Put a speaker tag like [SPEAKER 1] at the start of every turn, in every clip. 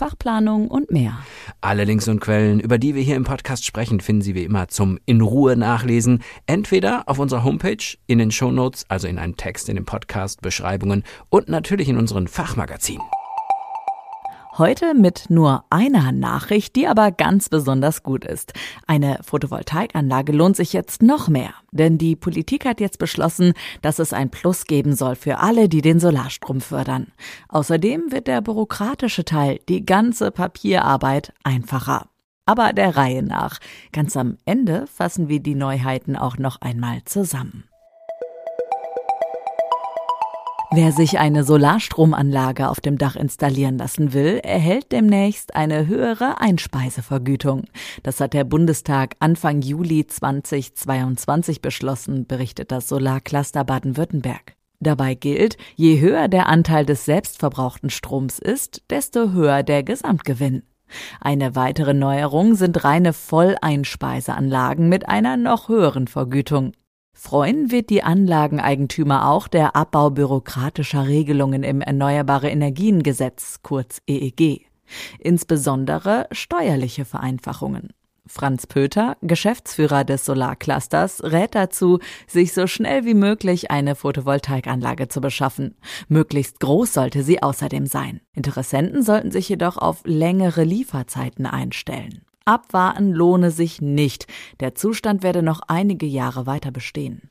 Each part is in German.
[SPEAKER 1] Fachplanung und mehr.
[SPEAKER 2] Alle Links und Quellen, über die wir hier im Podcast sprechen, finden Sie wie immer zum in Ruhe nachlesen, entweder auf unserer Homepage, in den Shownotes, also in einem Text in den Podcast, Beschreibungen und natürlich in unseren Fachmagazinen.
[SPEAKER 1] Heute mit nur einer Nachricht, die aber ganz besonders gut ist. Eine Photovoltaikanlage lohnt sich jetzt noch mehr, denn die Politik hat jetzt beschlossen, dass es ein Plus geben soll für alle, die den Solarstrom fördern. Außerdem wird der bürokratische Teil, die ganze Papierarbeit, einfacher. Aber der Reihe nach. Ganz am Ende fassen wir die Neuheiten auch noch einmal zusammen. Wer sich eine Solarstromanlage auf dem Dach installieren lassen will, erhält demnächst eine höhere Einspeisevergütung. Das hat der Bundestag Anfang Juli 2022 beschlossen, berichtet das Solarcluster Baden-Württemberg. Dabei gilt, je höher der Anteil des selbstverbrauchten Stroms ist, desto höher der Gesamtgewinn. Eine weitere Neuerung sind reine Volleinspeiseanlagen mit einer noch höheren Vergütung. Freuen wird die Anlageneigentümer auch der Abbau bürokratischer Regelungen im Erneuerbare Energien Gesetz, kurz EEG. Insbesondere steuerliche Vereinfachungen. Franz Pöter, Geschäftsführer des Solarclusters, rät dazu, sich so schnell wie möglich eine Photovoltaikanlage zu beschaffen. Möglichst groß sollte sie außerdem sein. Interessenten sollten sich jedoch auf längere Lieferzeiten einstellen. Abwarten lohne sich nicht. Der Zustand werde noch einige Jahre weiter bestehen.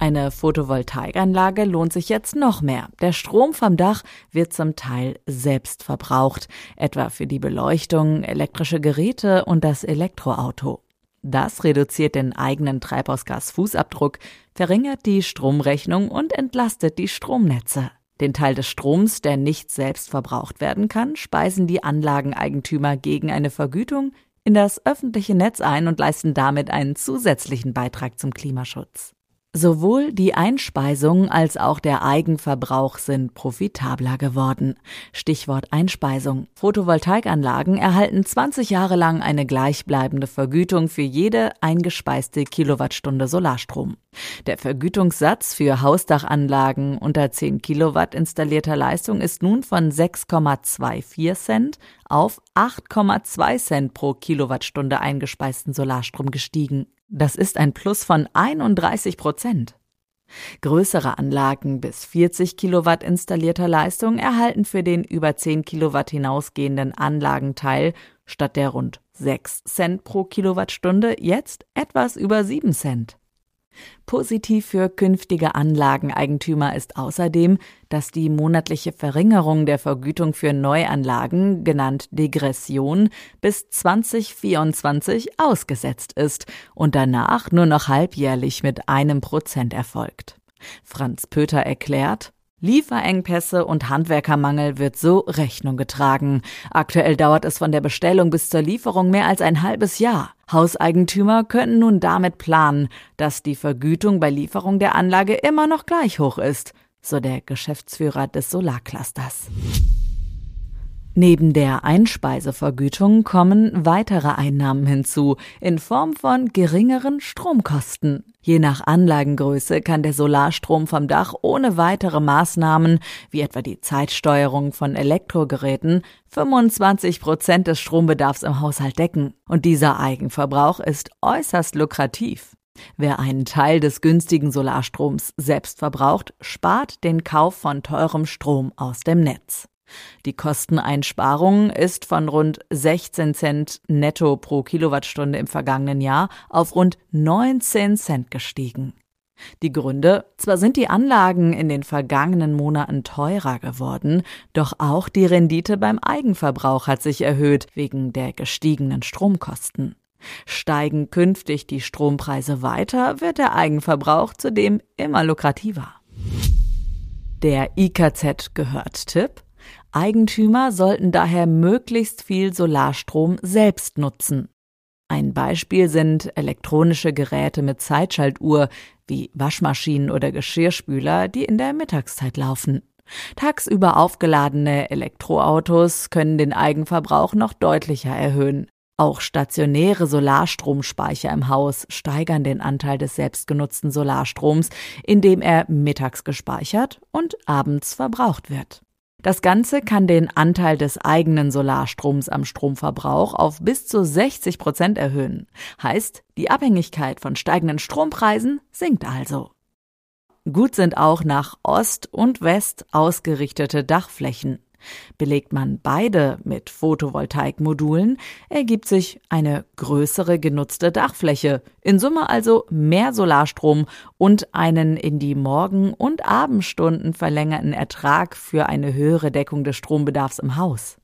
[SPEAKER 1] Eine Photovoltaikanlage lohnt sich jetzt noch mehr. Der Strom vom Dach wird zum Teil selbst verbraucht, etwa für die Beleuchtung, elektrische Geräte und das Elektroauto. Das reduziert den eigenen Treibhausgasfußabdruck, verringert die Stromrechnung und entlastet die Stromnetze. Den Teil des Stroms, der nicht selbst verbraucht werden kann, speisen die Anlageneigentümer gegen eine Vergütung in das öffentliche Netz ein und leisten damit einen zusätzlichen Beitrag zum Klimaschutz. Sowohl die Einspeisung als auch der Eigenverbrauch sind profitabler geworden. Stichwort Einspeisung. Photovoltaikanlagen erhalten 20 Jahre lang eine gleichbleibende Vergütung für jede eingespeiste Kilowattstunde Solarstrom. Der Vergütungssatz für Hausdachanlagen unter 10 Kilowatt installierter Leistung ist nun von 6,24 Cent auf 8,2 Cent pro Kilowattstunde eingespeisten Solarstrom gestiegen. Das ist ein Plus von 31 Prozent. Größere Anlagen bis 40 Kilowatt installierter Leistung erhalten für den über 10 Kilowatt hinausgehenden Anlagenteil statt der rund 6 Cent pro Kilowattstunde jetzt etwas über 7 Cent. Positiv für künftige Anlageneigentümer ist außerdem, dass die monatliche Verringerung der Vergütung für Neuanlagen, genannt Degression, bis 2024 ausgesetzt ist und danach nur noch halbjährlich mit einem Prozent erfolgt. Franz Pöter erklärt, Lieferengpässe und Handwerkermangel wird so Rechnung getragen. Aktuell dauert es von der Bestellung bis zur Lieferung mehr als ein halbes Jahr. Hauseigentümer können nun damit planen, dass die Vergütung bei Lieferung der Anlage immer noch gleich hoch ist, so der Geschäftsführer des Solarclusters. Neben der Einspeisevergütung kommen weitere Einnahmen hinzu in Form von geringeren Stromkosten. Je nach Anlagengröße kann der Solarstrom vom Dach ohne weitere Maßnahmen, wie etwa die Zeitsteuerung von Elektrogeräten, 25 Prozent des Strombedarfs im Haushalt decken. Und dieser Eigenverbrauch ist äußerst lukrativ. Wer einen Teil des günstigen Solarstroms selbst verbraucht, spart den Kauf von teurem Strom aus dem Netz. Die Kosteneinsparung ist von rund 16 Cent netto pro Kilowattstunde im vergangenen Jahr auf rund 19 Cent gestiegen. Die Gründe, zwar sind die Anlagen in den vergangenen Monaten teurer geworden, doch auch die Rendite beim Eigenverbrauch hat sich erhöht wegen der gestiegenen Stromkosten. Steigen künftig die Strompreise weiter, wird der Eigenverbrauch zudem immer lukrativer. Der IKZ gehört Tipp. Eigentümer sollten daher möglichst viel Solarstrom selbst nutzen. Ein Beispiel sind elektronische Geräte mit Zeitschaltuhr wie Waschmaschinen oder Geschirrspüler, die in der Mittagszeit laufen. Tagsüber aufgeladene Elektroautos können den Eigenverbrauch noch deutlicher erhöhen. Auch stationäre Solarstromspeicher im Haus steigern den Anteil des selbstgenutzten Solarstroms, indem er mittags gespeichert und abends verbraucht wird. Das Ganze kann den Anteil des eigenen Solarstroms am Stromverbrauch auf bis zu 60 Prozent erhöhen. Heißt, die Abhängigkeit von steigenden Strompreisen sinkt also. Gut sind auch nach Ost und West ausgerichtete Dachflächen. Belegt man beide mit Photovoltaikmodulen, ergibt sich eine größere genutzte Dachfläche, in Summe also mehr Solarstrom und einen in die Morgen- und Abendstunden verlängerten Ertrag für eine höhere Deckung des Strombedarfs im Haus.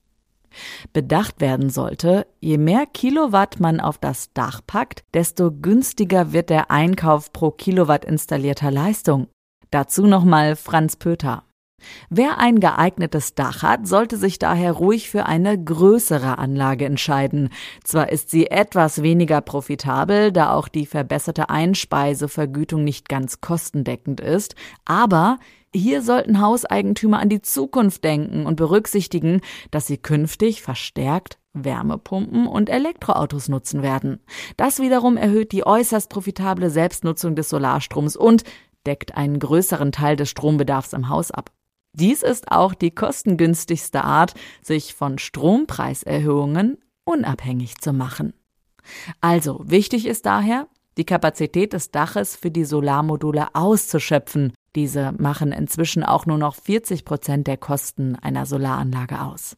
[SPEAKER 1] Bedacht werden sollte, je mehr Kilowatt man auf das Dach packt, desto günstiger wird der Einkauf pro Kilowatt installierter Leistung. Dazu nochmal Franz Pöter. Wer ein geeignetes Dach hat, sollte sich daher ruhig für eine größere Anlage entscheiden. Zwar ist sie etwas weniger profitabel, da auch die verbesserte Einspeisevergütung nicht ganz kostendeckend ist, aber hier sollten Hauseigentümer an die Zukunft denken und berücksichtigen, dass sie künftig verstärkt Wärmepumpen und Elektroautos nutzen werden. Das wiederum erhöht die äußerst profitable Selbstnutzung des Solarstroms und deckt einen größeren Teil des Strombedarfs im Haus ab. Dies ist auch die kostengünstigste Art, sich von Strompreiserhöhungen unabhängig zu machen. Also wichtig ist daher, die Kapazität des Daches für die Solarmodule auszuschöpfen. Diese machen inzwischen auch nur noch 40 Prozent der Kosten einer Solaranlage aus.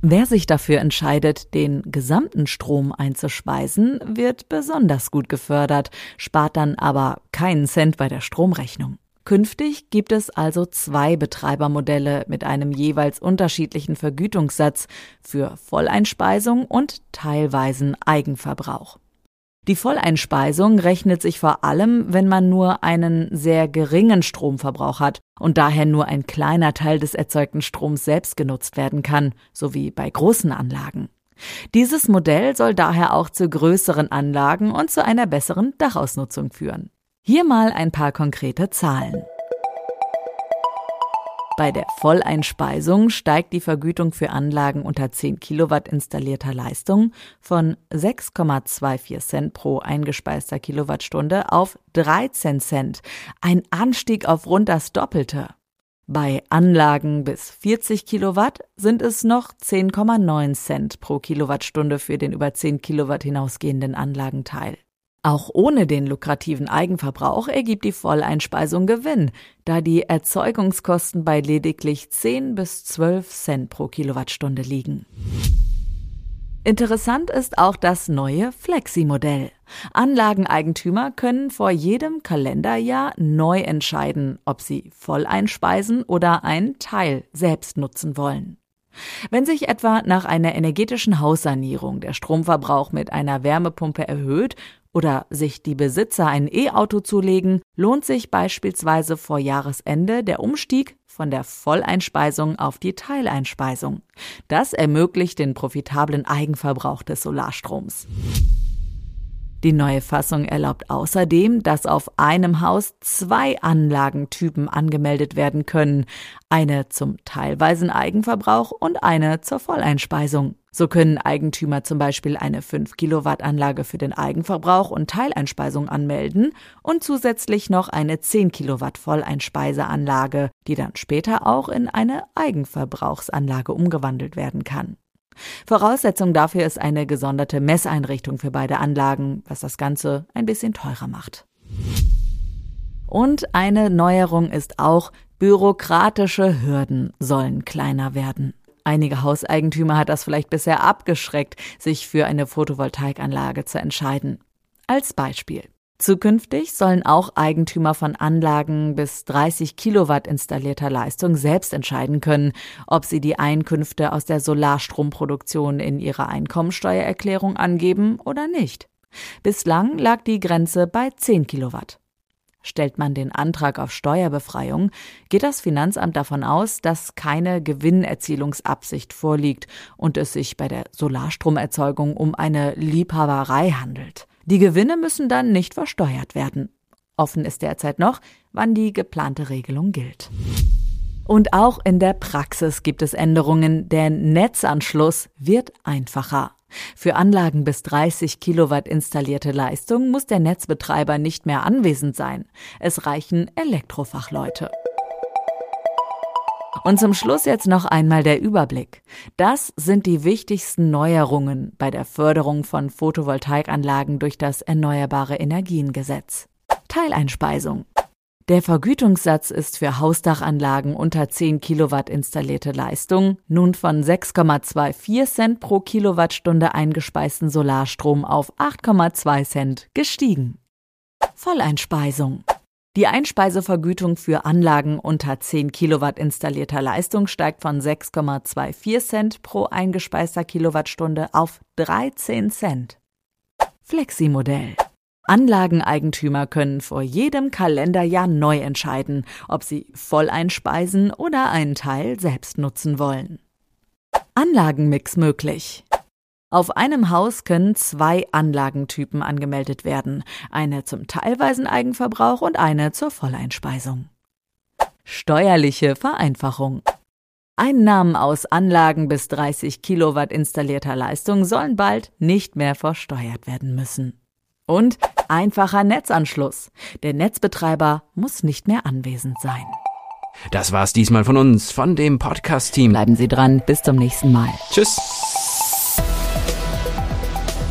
[SPEAKER 1] Wer sich dafür entscheidet, den gesamten Strom einzuspeisen, wird besonders gut gefördert, spart dann aber keinen Cent bei der Stromrechnung. Künftig gibt es also zwei Betreibermodelle mit einem jeweils unterschiedlichen Vergütungssatz für Volleinspeisung und teilweisen Eigenverbrauch. Die Volleinspeisung rechnet sich vor allem, wenn man nur einen sehr geringen Stromverbrauch hat und daher nur ein kleiner Teil des erzeugten Stroms selbst genutzt werden kann, sowie bei großen Anlagen. Dieses Modell soll daher auch zu größeren Anlagen und zu einer besseren Dachausnutzung führen. Hier mal ein paar konkrete Zahlen. Bei der Volleinspeisung steigt die Vergütung für Anlagen unter 10 Kilowatt installierter Leistung von 6,24 Cent pro eingespeister Kilowattstunde auf 13 Cent, ein Anstieg auf rund das Doppelte. Bei Anlagen bis 40 Kilowatt sind es noch 10,9 Cent pro Kilowattstunde für den über 10 Kilowatt hinausgehenden Anlagenteil. Auch ohne den lukrativen Eigenverbrauch ergibt die Volleinspeisung Gewinn, da die Erzeugungskosten bei lediglich 10 bis 12 Cent pro Kilowattstunde liegen. Interessant ist auch das neue Flexi-Modell. Anlageneigentümer können vor jedem Kalenderjahr neu entscheiden, ob sie voll einspeisen oder einen Teil selbst nutzen wollen. Wenn sich etwa nach einer energetischen Haussanierung der Stromverbrauch mit einer Wärmepumpe erhöht oder sich die Besitzer ein E-Auto zulegen, lohnt sich beispielsweise vor Jahresende der Umstieg von der Volleinspeisung auf die Teileinspeisung. Das ermöglicht den profitablen Eigenverbrauch des Solarstroms. Die neue Fassung erlaubt außerdem, dass auf einem Haus zwei Anlagentypen angemeldet werden können, eine zum teilweisen Eigenverbrauch und eine zur Volleinspeisung. So können Eigentümer zum Beispiel eine 5 Kilowatt Anlage für den Eigenverbrauch und Teileinspeisung anmelden und zusätzlich noch eine 10 Kilowatt Volleinspeiseanlage, die dann später auch in eine Eigenverbrauchsanlage umgewandelt werden kann. Voraussetzung dafür ist eine gesonderte Messeinrichtung für beide Anlagen, was das Ganze ein bisschen teurer macht. Und eine Neuerung ist auch, bürokratische Hürden sollen kleiner werden. Einige Hauseigentümer hat das vielleicht bisher abgeschreckt, sich für eine Photovoltaikanlage zu entscheiden. Als Beispiel. Zukünftig sollen auch Eigentümer von Anlagen bis 30 Kilowatt installierter Leistung selbst entscheiden können, ob sie die Einkünfte aus der Solarstromproduktion in ihrer Einkommensteuererklärung angeben oder nicht. Bislang lag die Grenze bei 10 Kilowatt. Stellt man den Antrag auf Steuerbefreiung, geht das Finanzamt davon aus, dass keine Gewinnerzielungsabsicht vorliegt und es sich bei der Solarstromerzeugung um eine Liebhaberei handelt. Die Gewinne müssen dann nicht versteuert werden. Offen ist derzeit noch, wann die geplante Regelung gilt. Und auch in der Praxis gibt es Änderungen. Der Netzanschluss wird einfacher. Für Anlagen bis 30 Kilowatt installierte Leistung muss der Netzbetreiber nicht mehr anwesend sein. Es reichen Elektrofachleute. Und zum Schluss jetzt noch einmal der Überblick. Das sind die wichtigsten Neuerungen bei der Förderung von Photovoltaikanlagen durch das Erneuerbare Energiengesetz. Teileinspeisung. Der Vergütungssatz ist für Hausdachanlagen unter 10 Kilowatt installierte Leistung nun von 6,24 Cent pro Kilowattstunde eingespeisten Solarstrom auf 8,2 Cent gestiegen. Volleinspeisung. Die Einspeisevergütung für Anlagen unter 10 Kilowatt installierter Leistung steigt von 6,24 Cent pro eingespeister Kilowattstunde auf 13 Cent. Fleximodell. Anlageneigentümer können vor jedem Kalenderjahr neu entscheiden, ob sie voll einspeisen oder einen Teil selbst nutzen wollen. Anlagenmix möglich. Auf einem Haus können zwei Anlagentypen angemeldet werden, eine zum teilweisen Eigenverbrauch und eine zur Volleinspeisung. Steuerliche Vereinfachung. Einnahmen aus Anlagen bis 30 Kilowatt installierter Leistung sollen bald nicht mehr versteuert werden müssen. Und einfacher Netzanschluss. Der Netzbetreiber muss nicht mehr anwesend sein.
[SPEAKER 2] Das war's diesmal von uns, von dem Podcast-Team.
[SPEAKER 1] Bleiben Sie dran, bis zum nächsten Mal.
[SPEAKER 2] Tschüss.